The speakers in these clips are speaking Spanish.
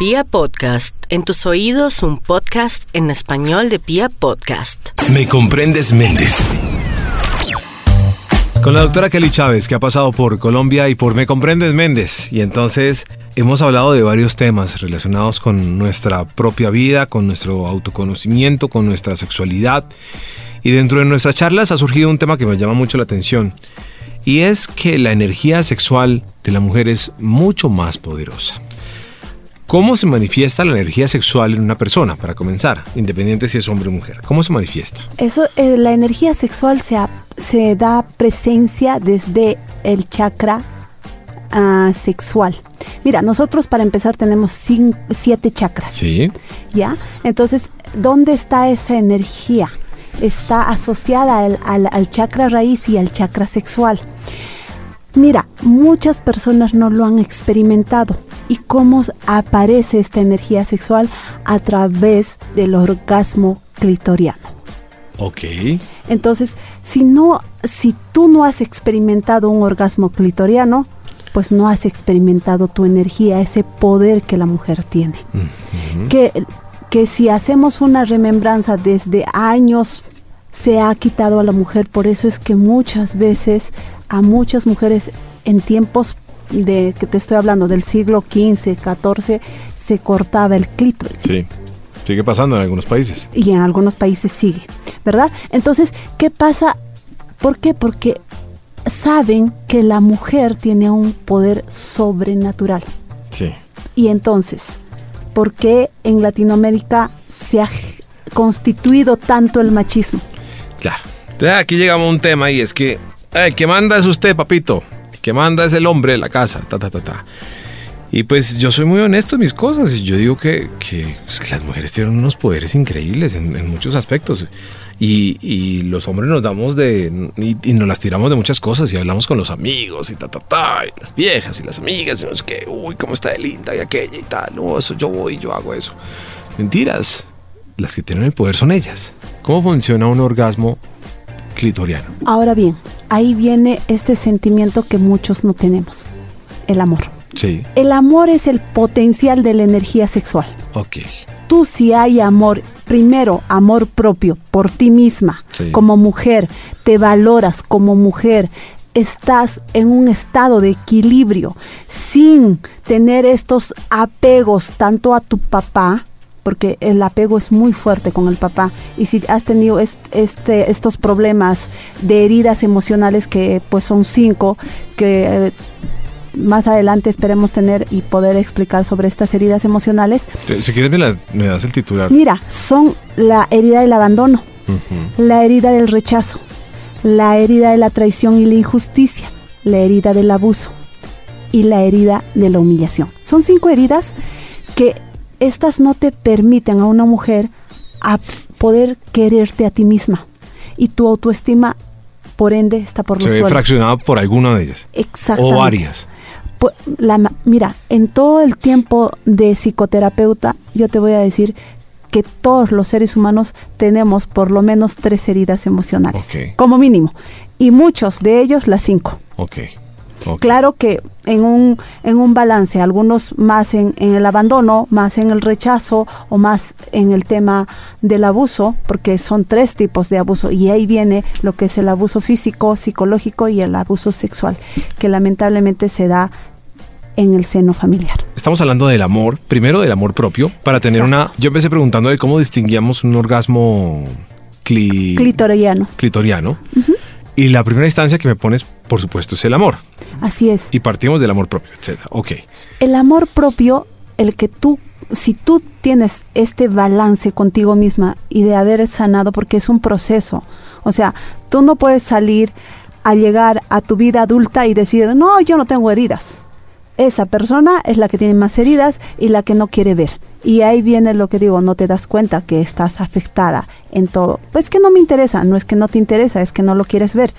Pia Podcast, en tus oídos un podcast en español de Pia Podcast. Me comprendes Méndez. Con la doctora Kelly Chávez, que ha pasado por Colombia y por Me Comprendes Méndez. Y entonces hemos hablado de varios temas relacionados con nuestra propia vida, con nuestro autoconocimiento, con nuestra sexualidad. Y dentro de nuestras charlas ha surgido un tema que me llama mucho la atención. Y es que la energía sexual de la mujer es mucho más poderosa. ¿Cómo se manifiesta la energía sexual en una persona, para comenzar, independiente si es hombre o mujer? ¿Cómo se manifiesta? Eso, eh, la energía sexual se, se da presencia desde el chakra ah, sexual. Mira, nosotros para empezar tenemos siete chakras. Sí. ¿Ya? Entonces, ¿dónde está esa energía? Está asociada al chakra raíz y al chakra sexual. Mira, muchas personas no lo han experimentado. ¿Y cómo aparece esta energía sexual? A través del orgasmo clitoriano. Ok. Entonces, si no, si tú no has experimentado un orgasmo clitoriano, pues no has experimentado tu energía, ese poder que la mujer tiene. que, que si hacemos una remembranza desde años se ha quitado a la mujer, por eso es que muchas veces a muchas mujeres en tiempos de que te estoy hablando del siglo XV, XIV, se cortaba el clítoris. Sí. Sigue pasando en algunos países. Y en algunos países sigue, ¿verdad? Entonces, ¿qué pasa? ¿Por qué? Porque saben que la mujer tiene un poder sobrenatural. Sí. Y entonces, ¿por qué en Latinoamérica se ha constituido tanto el machismo? Claro. Aquí llegamos a un tema y es que el que manda es usted, papito. Que manda es el hombre de la casa. Ta, ta, ta, ta. Y pues yo soy muy honesto en mis cosas y yo digo que, que, pues, las mujeres tienen unos poderes increíbles en, muchos aspectos. Y, y, los hombres nos damos de. Y, nos las tiramos de muchas cosas y hablamos con los amigos y ta, ta, ta. Y las viejas y las amigas y no sé qué. Uy, cómo está de linda y aquella y tal. No, eso yo voy yo hago eso. Mentiras. Las que tienen el poder son ellas. ¿Cómo funciona un orgasmo clitoriano? Ahora bien, ahí viene este sentimiento que muchos no tenemos, el amor. Sí. El amor es el potencial de la energía sexual. Ok. Tú si hay amor, primero amor propio por ti misma, como mujer, te valoras como mujer, estás en un estado de equilibrio sin tener estos apegos tanto a tu papá porque el apego es muy fuerte con el papá y si has tenido este, estos problemas de heridas emocionales que pues son cinco que eh, más adelante esperemos tener y poder explicar sobre estas heridas emocionales. Eh, si quieres me, das el titular. Mira, son la herida del abandono, la herida del rechazo, la herida de la traición y la injusticia, la herida del abuso y la herida de la humillación. Son cinco heridas que estas no te permiten a una mujer a poder quererte a ti misma y tu autoestima por ende está por los Se ve fraccionada por alguna de ellas. Exactamente. O varias. La, mira, en todo el tiempo de psicoterapeuta, yo te voy a decir que todos los seres humanos tenemos por lo menos tres heridas emocionales, como mínimo, y muchos de ellos las cinco. Okay. Claro que en un, en un balance, algunos más en, el abandono, más en el rechazo o más en el tema del abuso, porque son tres tipos de abuso y ahí viene lo que es el abuso físico, psicológico y el abuso sexual, que lamentablemente se da en el seno familiar. Estamos hablando del amor, primero del amor propio, para tener una... Yo empecé preguntando de cómo distinguíamos un orgasmo clitoriano. Clitoriano. Y la primera instancia que me pones, por supuesto, es el amor. Así es. Y partimos del amor propio, etc. Ok. El amor propio, el que tú, si tú tienes este balance contigo misma y de haber sanado, porque es un proceso. O sea, tú no puedes salir a llegar a tu vida adulta y decir, no, yo no tengo heridas. Esa persona es la que tiene más heridas y la que no quiere ver. Y ahí viene lo que digo, no te das cuenta que estás afectada en todo. Pues que no me interesa, no es que no te interesa, es que no lo quieres ver.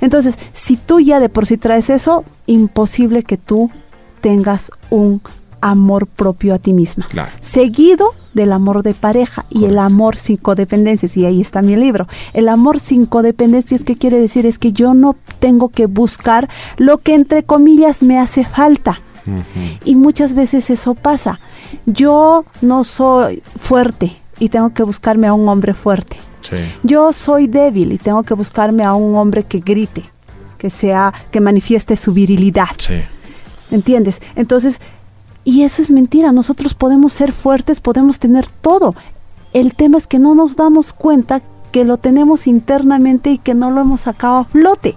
Entonces, si tú ya de por sí traes eso, imposible que tú tengas un amor propio a ti misma. Seguido del amor de pareja y el amor sin codependencias. Y ahí está mi libro. El amor sin codependencias, ¿qué quiere decir? Es que yo no tengo que buscar lo que entre comillas me hace falta Y muchas veces eso pasa. Yo no soy fuerte y tengo que buscarme a un hombre fuerte. Sí. Yo soy débil y tengo que buscarme a un hombre que grite, que sea, que manifieste su virilidad. Sí. ¿Entiendes? Entonces, y eso es mentira. Nosotros podemos ser fuertes, podemos tener todo. El tema es que no nos damos cuenta que lo tenemos internamente y que no lo hemos sacado a flote.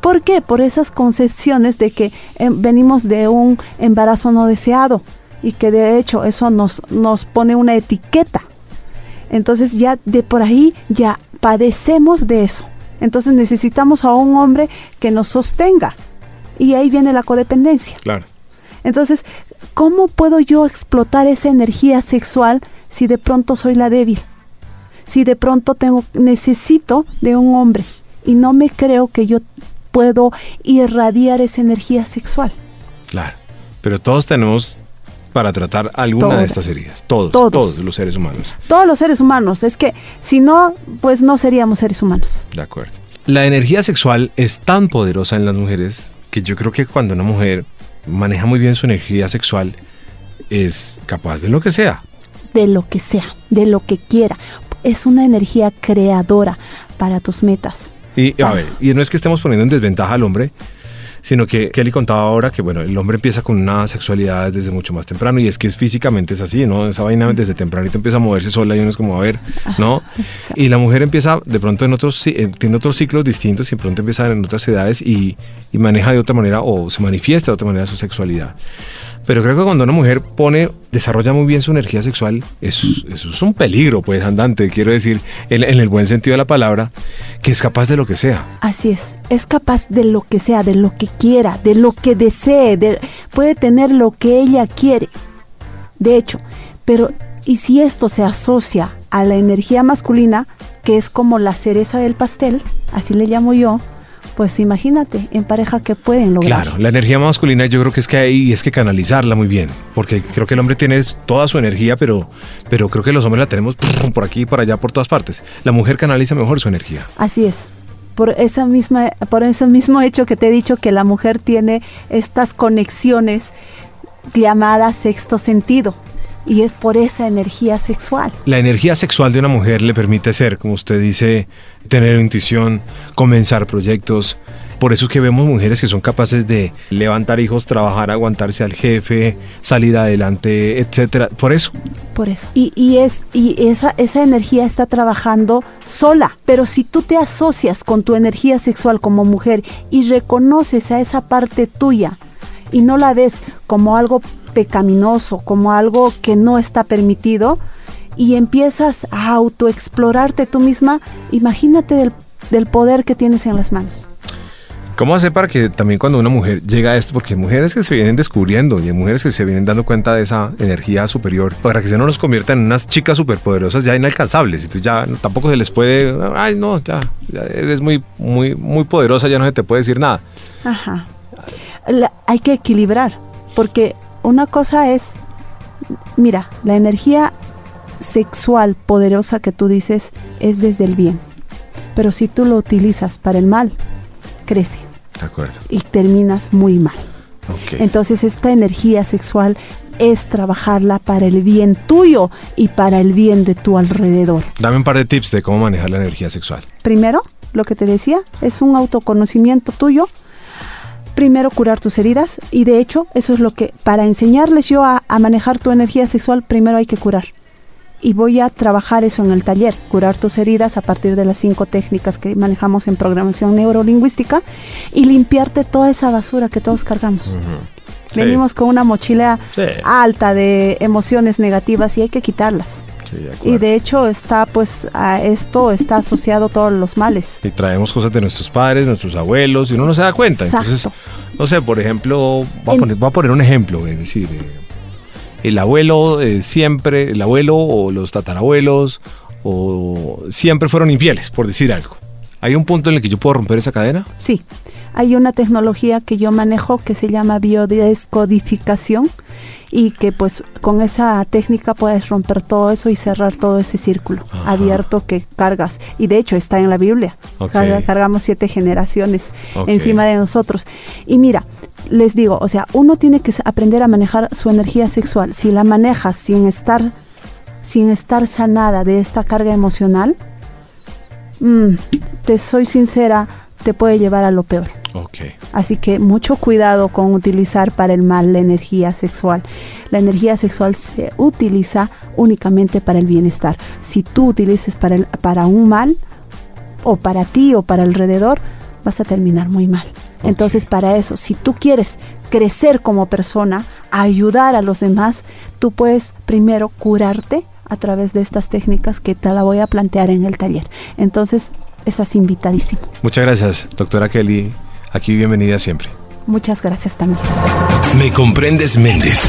¿Por qué? Por esas concepciones de que eh, venimos de un embarazo no deseado y que de hecho eso nos, nos pone una etiqueta. Entonces ya de por ahí ya padecemos de eso. Entonces necesitamos a un hombre que nos sostenga. Y ahí viene la codependencia. Claro. Entonces, ¿cómo puedo yo explotar esa energía sexual si de pronto soy la débil? Si de pronto tengo necesito de un hombre y no me creo que yo puedo irradiar esa energía sexual. Claro. Pero todos tenemos para tratar alguna de estas heridas. Todos, Todos. todos los seres humanos. Todos los seres humanos, es que si no, pues no seríamos seres humanos. De acuerdo. La energía sexual es tan poderosa en las mujeres que yo creo que cuando una mujer maneja muy bien su energía sexual, es capaz de lo que sea. de lo que sea, de lo que quiera. Es una energía creadora para tus metas. Y a ver, y no es que estemos poniendo en desventaja al hombre, sino que Kelly contaba ahora que bueno, el hombre empieza con una sexualidad desde mucho más temprano y es que es físicamente es así, ¿no? Esa vaina desde tempranito empieza a moverse sola y uno es como a ver, ¿no? Y la mujer empieza de pronto en otros eh, tiene otros ciclos distintos y de pronto empieza en otras edades y, y maneja de otra manera o se manifiesta de otra manera su sexualidad. Pero creo que cuando una mujer pone, desarrolla muy bien su energía sexual, eso, eso es un peligro, pues, andante, quiero decir, en, en el buen sentido de la palabra, que es capaz de lo que sea. Así es, es capaz de lo que sea, de lo que quiera, de lo que desee, de- puede tener lo que ella quiere. De hecho, pero ¿y si esto se asocia a la energía masculina, que es como la cereza del pastel, así le llamo yo? Pues imagínate, en pareja que pueden lograr. Claro, la energía masculina yo creo que es que hay es que canalizarla muy bien, porque creo que el hombre tiene toda su energía, pero, pero creo que los hombres la tenemos por aquí, por allá, por todas partes. La mujer canaliza mejor su energía. Así es. Por esa misma, por ese mismo hecho que te he dicho que la mujer tiene estas conexiones llamadas sexto sentido. Y es por esa energía sexual. La energía sexual de una mujer le permite ser, como usted dice, tener intuición, comenzar proyectos. Por eso es que vemos mujeres que son capaces de levantar hijos, trabajar, aguantarse al jefe, salir adelante, etcétera. Por eso. Por eso. Y, y es, y esa, esa energía está trabajando sola. Pero si tú te asocias con tu energía sexual como mujer y reconoces a esa parte tuya y no la ves como algo pecaminoso, como algo que no está permitido, y empiezas a autoexplorarte tú misma, imagínate del, del poder que tienes en las manos. ¿Cómo hacer para que también cuando una mujer llega a esto, porque hay mujeres que se vienen descubriendo y hay mujeres que se vienen dando cuenta de esa energía superior, para que se no nos convierta en unas chicas superpoderosas ya inalcanzables? Entonces ya tampoco se les puede, ay no, ya, ya eres muy, muy, muy poderosa, ya no se te puede decir nada. Ajá. La- hay que equilibrar, porque una cosa es, mira, la energía sexual poderosa que tú dices es desde el bien, pero si tú lo utilizas para el mal, crece De acuerdo. y terminas muy mal. Entonces esta energía sexual es trabajarla para el bien tuyo y para el bien de tu alrededor. Dame un par de tips de cómo manejar la energía sexual. Primero, lo que te decía, es un autoconocimiento tuyo. Primero, curar tus heridas. Y de hecho, eso es lo que, para enseñarles yo a, a manejar tu energía sexual, primero hay que curar. Y voy a trabajar eso en el taller, curar tus heridas a partir de las cinco técnicas que manejamos en programación neurolingüística y limpiarte toda esa basura que todos cargamos. Venimos con una mochila Sí. alta de emociones negativas y hay que quitarlas. Sí, de Y de hecho está pues a esto está asociado todos los males. Y traemos cosas de nuestros padres, nuestros abuelos, y uno no se da cuenta. Entonces, no sé, por ejemplo, voy a, En- poner, voy a poner un ejemplo, es decir, eh, el abuelo eh, siempre, el abuelo o los tatarabuelos, o siempre fueron infieles, por decir algo. ¿Hay un punto en el que yo puedo romper esa cadena? Sí, hay una tecnología que yo manejo que se llama biodescodificación y que pues con esa técnica puedes romper todo eso y cerrar todo ese círculo Ajá. abierto que cargas. Y de hecho está en la Biblia. Ok. Carga- Cargamos siete generaciones Ok. encima de nosotros. Y mira, les digo, o sea, uno tiene que aprender a manejar su energía sexual. Si la manejas sin estar, sin estar sanada de esta carga emocional, mm, te soy sincera, te puede llevar a lo peor. Así que mucho cuidado con utilizar para el mal la energía sexual. La energía sexual se utiliza únicamente para el bienestar. Si tú utilices para, el- para un mal, o para ti o para alrededor, vas a terminar muy mal. Entonces, para eso, si tú quieres crecer como persona, ayudar a los demás, tú puedes primero curarte a través de estas técnicas que te la voy a plantear en el taller. Entonces, estás invitadísimo. Muchas gracias, doctora Kelly. Aquí bienvenida siempre. Muchas gracias también. Me comprendes Méndez.